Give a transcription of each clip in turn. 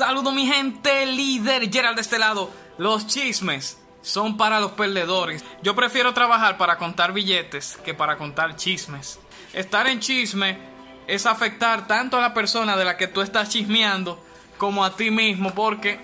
Saludo mi gente, líder Gerald de este lado. Los chismes son para los perdedores. Yo prefiero trabajar para contar billetes que para contar chismes. Estar en chisme es afectar tanto a la persona de la que tú estás chismeando como a ti mismo porque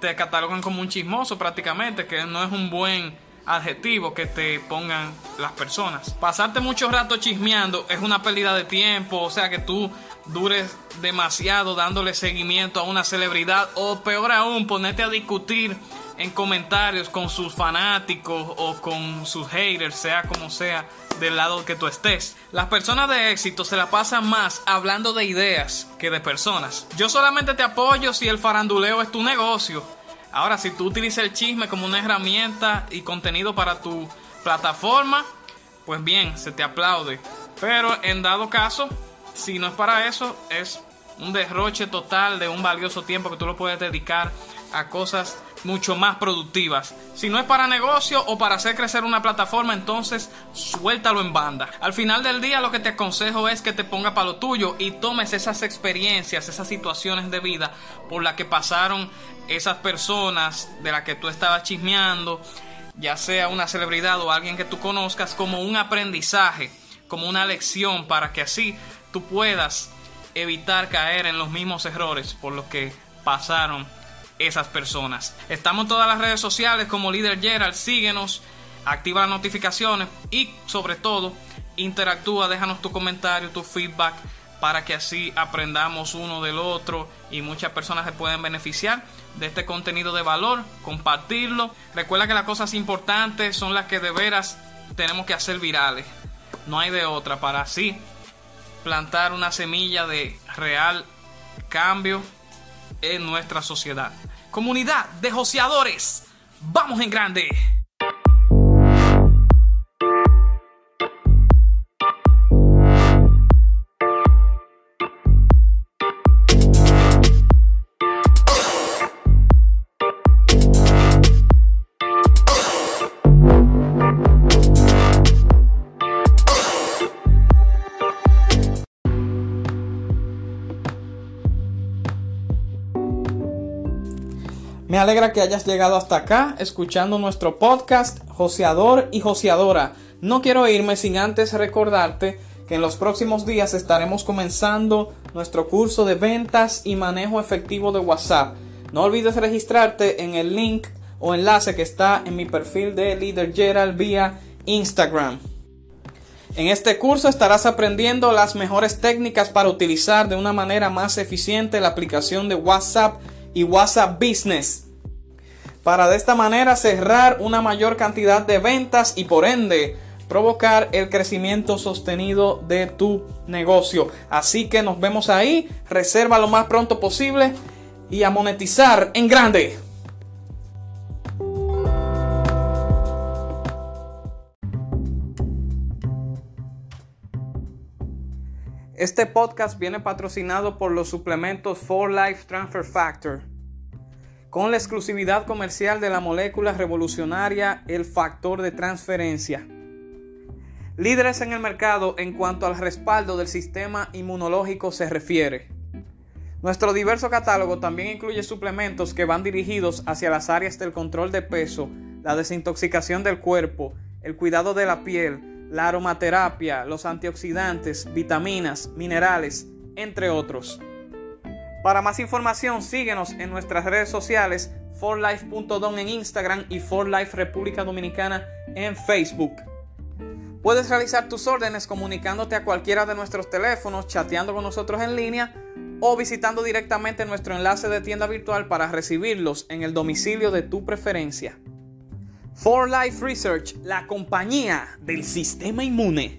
te catalogan como un chismoso prácticamente, que no es un buen adjetivo que te pongan las personas. Pasarte mucho rato chismeando es una pérdida de tiempo, o sea que tú dures demasiado dándole seguimiento a una celebridad o peor aún ponerte a discutir en comentarios con sus fanáticos o con sus haters, sea como sea del lado que tú estés. Las personas de éxito se la pasan más hablando de ideas que de personas. Yo solamente te apoyo si el faranduleo es tu negocio. Ahora, si tú utilizas el chisme como una herramienta y contenido para tu plataforma, pues bien, se te aplaude. Pero en dado caso, si no es para eso, es un derroche total de un valioso tiempo que tú lo puedes dedicar a cosas mucho más productivas. Si no es para negocio o para hacer crecer una plataforma, entonces suéltalo en banda. Al final del día lo que te aconsejo es que te ponga para lo tuyo y tomes esas experiencias, esas situaciones de vida por las que pasaron esas personas de las que tú estabas chismeando, ya sea una celebridad o alguien que tú conozcas, como un aprendizaje, como una lección para que así tú puedas evitar caer en los mismos errores por los que pasaron esas personas. Estamos en todas las redes sociales como Líder Gerald, síguenos, activa las notificaciones y sobre todo interactúa, déjanos tu comentario, tu feedback para que así aprendamos uno del otro y muchas personas se pueden beneficiar de este contenido de valor, compartirlo. Recuerda que las cosas importantes son las que de veras tenemos que hacer virales. No hay de otra para así plantar una semilla de real cambio en nuestra sociedad. Comunidad de joseadores, vamos en grande. Me alegra que hayas llegado hasta acá escuchando nuestro podcast Joseador y Joseadora. No quiero irme sin antes recordarte que en los próximos días estaremos comenzando nuestro curso de ventas y manejo efectivo de WhatsApp. No olvides registrarte en el link o enlace que está en mi perfil de Leader Gerald vía Instagram. En este curso estarás aprendiendo las mejores técnicas para utilizar de una manera más eficiente la aplicación de WhatsApp y WhatsApp Business para de esta manera cerrar una mayor cantidad de ventas y por ende provocar el crecimiento sostenido de tu negocio. Así que nos vemos ahí, reserva lo más pronto posible y a monetizar en grande. Este podcast viene patrocinado por los suplementos For Life Transfer Factor con la exclusividad comercial de la molécula revolucionaria, el factor de transferencia. Líderes en el mercado en cuanto al respaldo del sistema inmunológico se refiere. Nuestro diverso catálogo también incluye suplementos que van dirigidos hacia las áreas del control de peso, la desintoxicación del cuerpo, el cuidado de la piel, la aromaterapia, los antioxidantes, vitaminas, minerales, entre otros. Para más información, síguenos en nuestras redes sociales, forlife.don en Instagram y forlife República Dominicana en Facebook. Puedes realizar tus órdenes comunicándote a cualquiera de nuestros teléfonos, chateando con nosotros en línea o visitando directamente nuestro enlace de tienda virtual para recibirlos en el domicilio de tu preferencia. For Life Research, la compañía del sistema inmune.